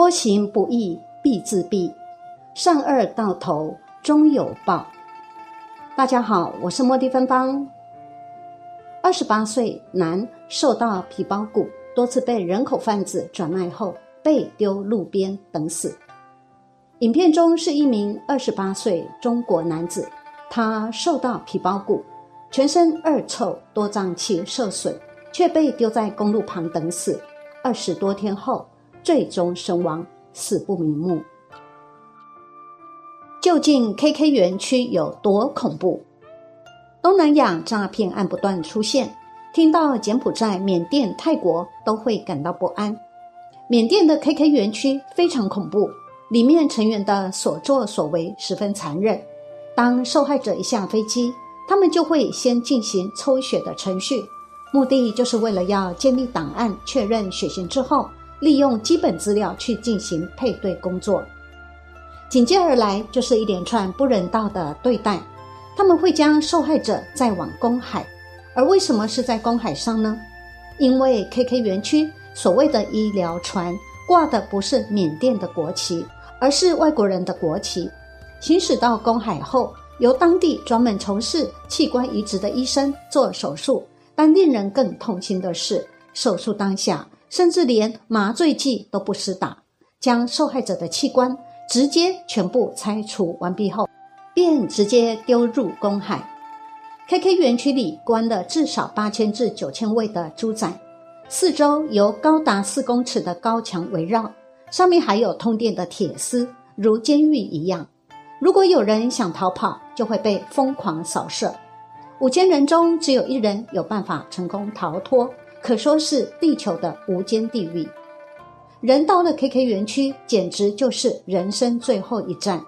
多行不义必自毙，善恶到头终有报。大家好，我是莫蒂芬芳。二十八岁男受到皮包骨，多次被人口贩子转卖后被丢路边等死。影片中是一名二十八岁中国男子，他受到皮包骨，全身恶臭，多脏器受损，却被丢在公路旁等死。二十多天后，最终身亡，死不瞑目。究竟 KK 园区有多恐怖？东南亚诈骗案不断出现，听到柬埔寨、缅甸、泰国都会感到不安。缅甸的 KK 园区非常恐怖，里面成员的所作所为十分残忍。当受害者一下飞机，他们就会先进行抽血的程序，目的就是为了要建立档案、确认血型之后，利用基本资料去进行配对工作。紧接而来就是一连串不人道的对待。他们会将受害者载往公海，而为什么是在公海上呢？因为 KK 园区所谓的医疗船挂的不是缅甸的国旗，而是外国人的国旗。行驶到公海后，由当地专门从事器官移植的医生做手术。但令人更痛心的是，手术当下甚至连麻醉剂都不施打，将受害者的器官直接全部拆除完毕后。便直接丢入公海。KK 园区里关了至少八千至九千位的猪仔，四周由高达四公尺的高墙围绕，上面还有通电的铁丝，如监狱一样。如果有人想逃跑，就会被疯狂扫射。五千人中只有一人有办法成功逃脱，可说是地球的无间地狱。人到了 KK 园区，简直就是人生最后一站。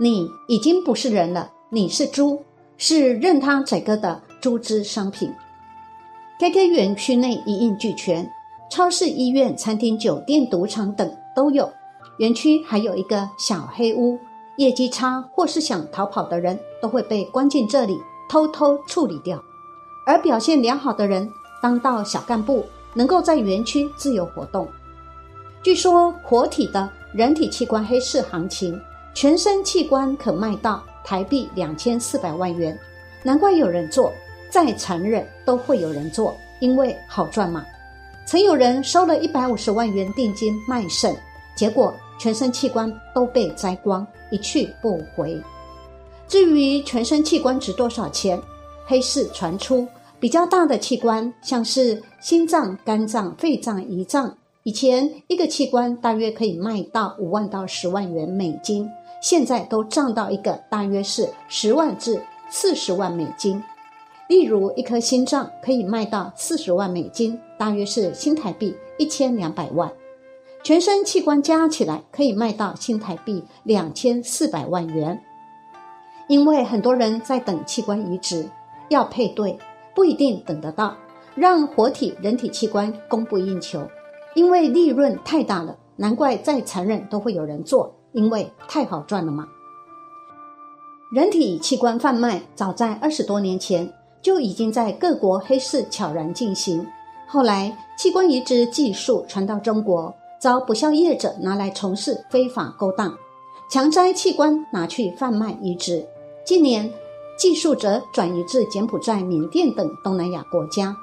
你已经不是人了，你是猪，是任他宰割的猪只商品。KK 园区内一应俱全，超市、医院、餐厅、酒店、赌场等都有。园区还有一个小黑屋，业绩差或是想逃跑的人都会被关进这里，偷偷处理掉。而表现良好的人，当到小干部，能够在园区自由活动。据说活体的人体器官黑市行情。全身器官可卖到台币两千四百万元，难怪有人做，再残忍都会有人做，因为好赚嘛。曾有人收了一百五十万元定金卖肾，结果全身器官都被摘光，一去不回。至于全身器官值多少钱，黑市传出比较大的器官，像是心脏、肝脏、肺脏、胰脏，以前一个器官大约可以卖到五万到十万元美金。现在都涨到一个大约是十万至四十万美金。例如，一颗心脏可以卖到四十万美金，大约是新台币一千两百万。全身器官加起来可以卖到新台币两千四百万元。因为很多人在等器官移植，要配对不一定等得到，让活体人体器官供不应求，因为利润太大了，难怪再残忍都会有人做。因为太好赚了嘛。人体器官贩卖早在二十多年前就已经在各国黑市悄然进行，后来器官移植技术传到中国，遭不孝业者拿来从事非法勾当，强摘器官拿去贩卖移植。近年技术则转移至柬埔寨、缅甸等东南亚国家。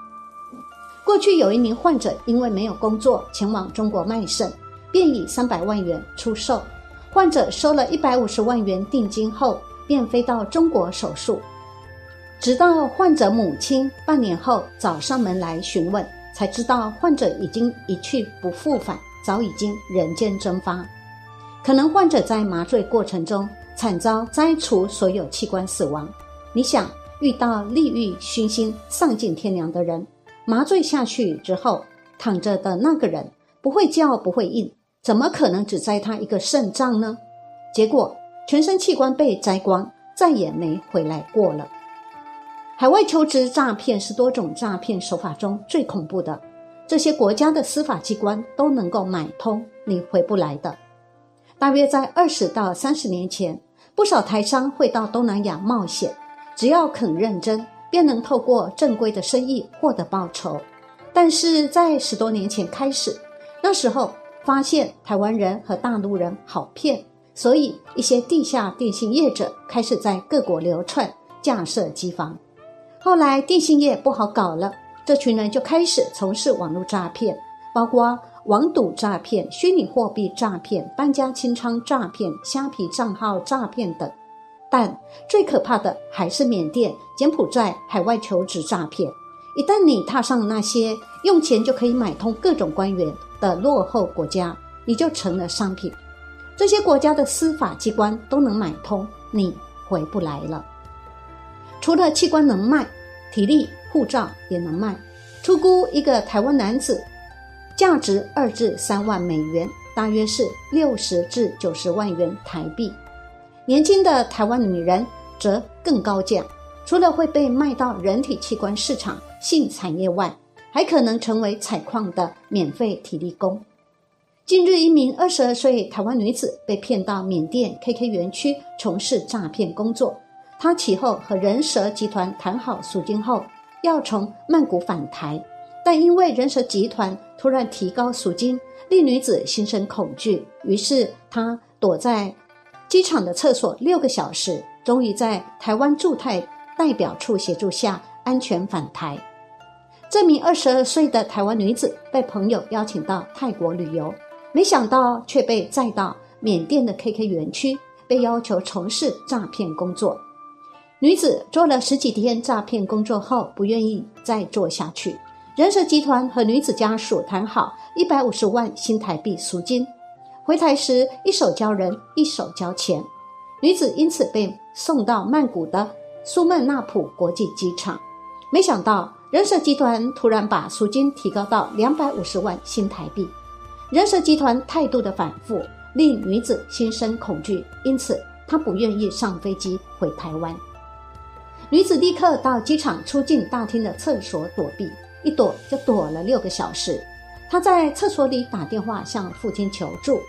过去有一名患者因为没有工作，前往中国卖肾，便以三百万元出售。患者收了一百五十万元定金后，便飞到中国手术。直到患者母亲半年后找上门来询问，才知道患者已经一去不复返，早已经人间蒸发。可能患者在麻醉过程中惨遭摘除所有器官死亡。你想，遇到利欲熏心、丧尽天良的人，麻醉下去之后，躺着的那个人不会叫不会应。怎么可能只摘他一个肾脏呢？结果全身器官被摘光，再也没回来过了。海外求职诈骗是多种诈骗手法中最恐怖的，这些国家的司法机关都能够买通你回不来的。大约在二十到三十年前，不少台商会到东南亚冒险，只要肯认真，便能透过正规的生意获得报酬。但是在十多年前开始，那时候。发现台湾人和大陆人好骗，所以一些地下电信业者开始在各国流窜，架设机房。后来电信业不好搞了，这群人就开始从事网络诈骗，包括网赌诈骗、虚拟货币诈骗、搬家清仓诈骗、虾皮账号诈骗等。但最可怕的还是缅甸、柬埔寨海外求职诈骗。一旦你踏上那些用钱就可以买通各种官员的落后国家，你就成了商品。这些国家的司法机关都能买通，你回不来了。除了器官能卖，体力、护照也能卖。出估一个台湾男子价值二至三万美元，大约是六十至九十万元台币。年轻的台湾女人则更高价，除了会被卖到人体器官市场。性产业外，还可能成为采矿的免费体力工。近日，一名二十二岁台湾女子被骗到缅甸 KK 园区从事诈骗工作。她起后和人蛇集团谈好赎金后，要从曼谷返台，但因为人蛇集团突然提高赎金，令女子心生恐惧，于是她躲在机场的厕所六个小时，终于在台湾驻泰代表处协助下安全返台。这名二十二岁的台湾女子被朋友邀请到泰国旅游，没想到却被载到缅甸的 KK 园区，被要求从事诈骗工作。女子做了十几天诈骗工作后，不愿意再做下去。人蛇集团和女子家属谈好一百五十万新台币赎金，回台时一手交人，一手交钱。女子因此被送到曼谷的苏曼纳普国际机场，没想到。人蛇集团突然把赎金提高到两百五十万新台币，人蛇集团态度的反复令女子心生恐惧，因此她不愿意上飞机回台湾。女子立刻到机场出境大厅的厕所躲避，一躲就躲了六个小时。她在厕所里打电话向父亲求助，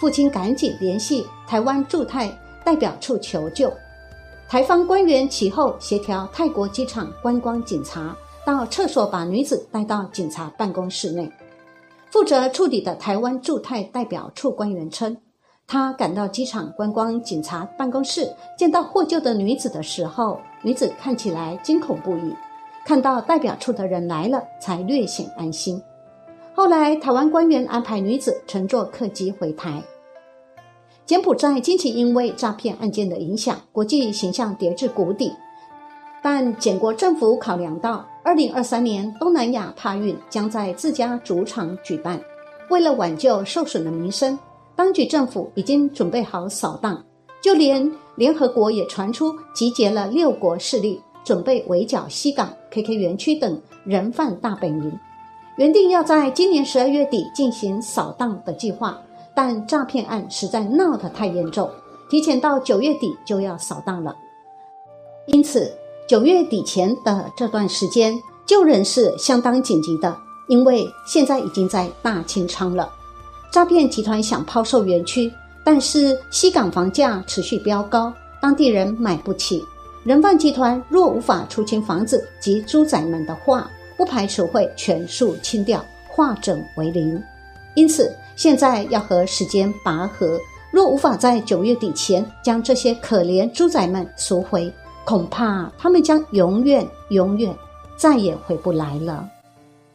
父亲赶紧联系台湾驻泰代表处求救，台方官员其后协调泰国机场观光警察。到厕所把女子带到警察办公室内，负责处理的台湾驻泰代表处官员称，他赶到机场观光警察办公室，见到获救的女子的时候，女子看起来惊恐不已，看到代表处的人来了，才略显安心。后来台湾官员安排女子乘坐客机回台。柬埔寨近期因为诈骗案件的影响，国际形象跌至谷底。但柬国政府考量到，二零二三年东南亚帕运将在自家主场举办，为了挽救受损的名声，当局政府已经准备好扫荡，就连联合国也传出集结了六国势力，准备围剿西港、KK 园区等人贩大本营，原定要在今年十二月底进行扫荡的计划，但诈骗案实在闹得太严重，提前到九月底就要扫荡了，因此。九月底前的这段时间，救人是相当紧急的，因为现在已经在大清仓了。诈骗集团想抛售园区，但是西港房价持续飙高，当地人买不起。人贩集团若无法出清房子及猪仔们的话，不排除会全数清掉，化整为零。因此，现在要和时间拔河，若无法在九月底前将这些可怜猪仔们赎回。恐怕他们将永远、永远再也回不来了。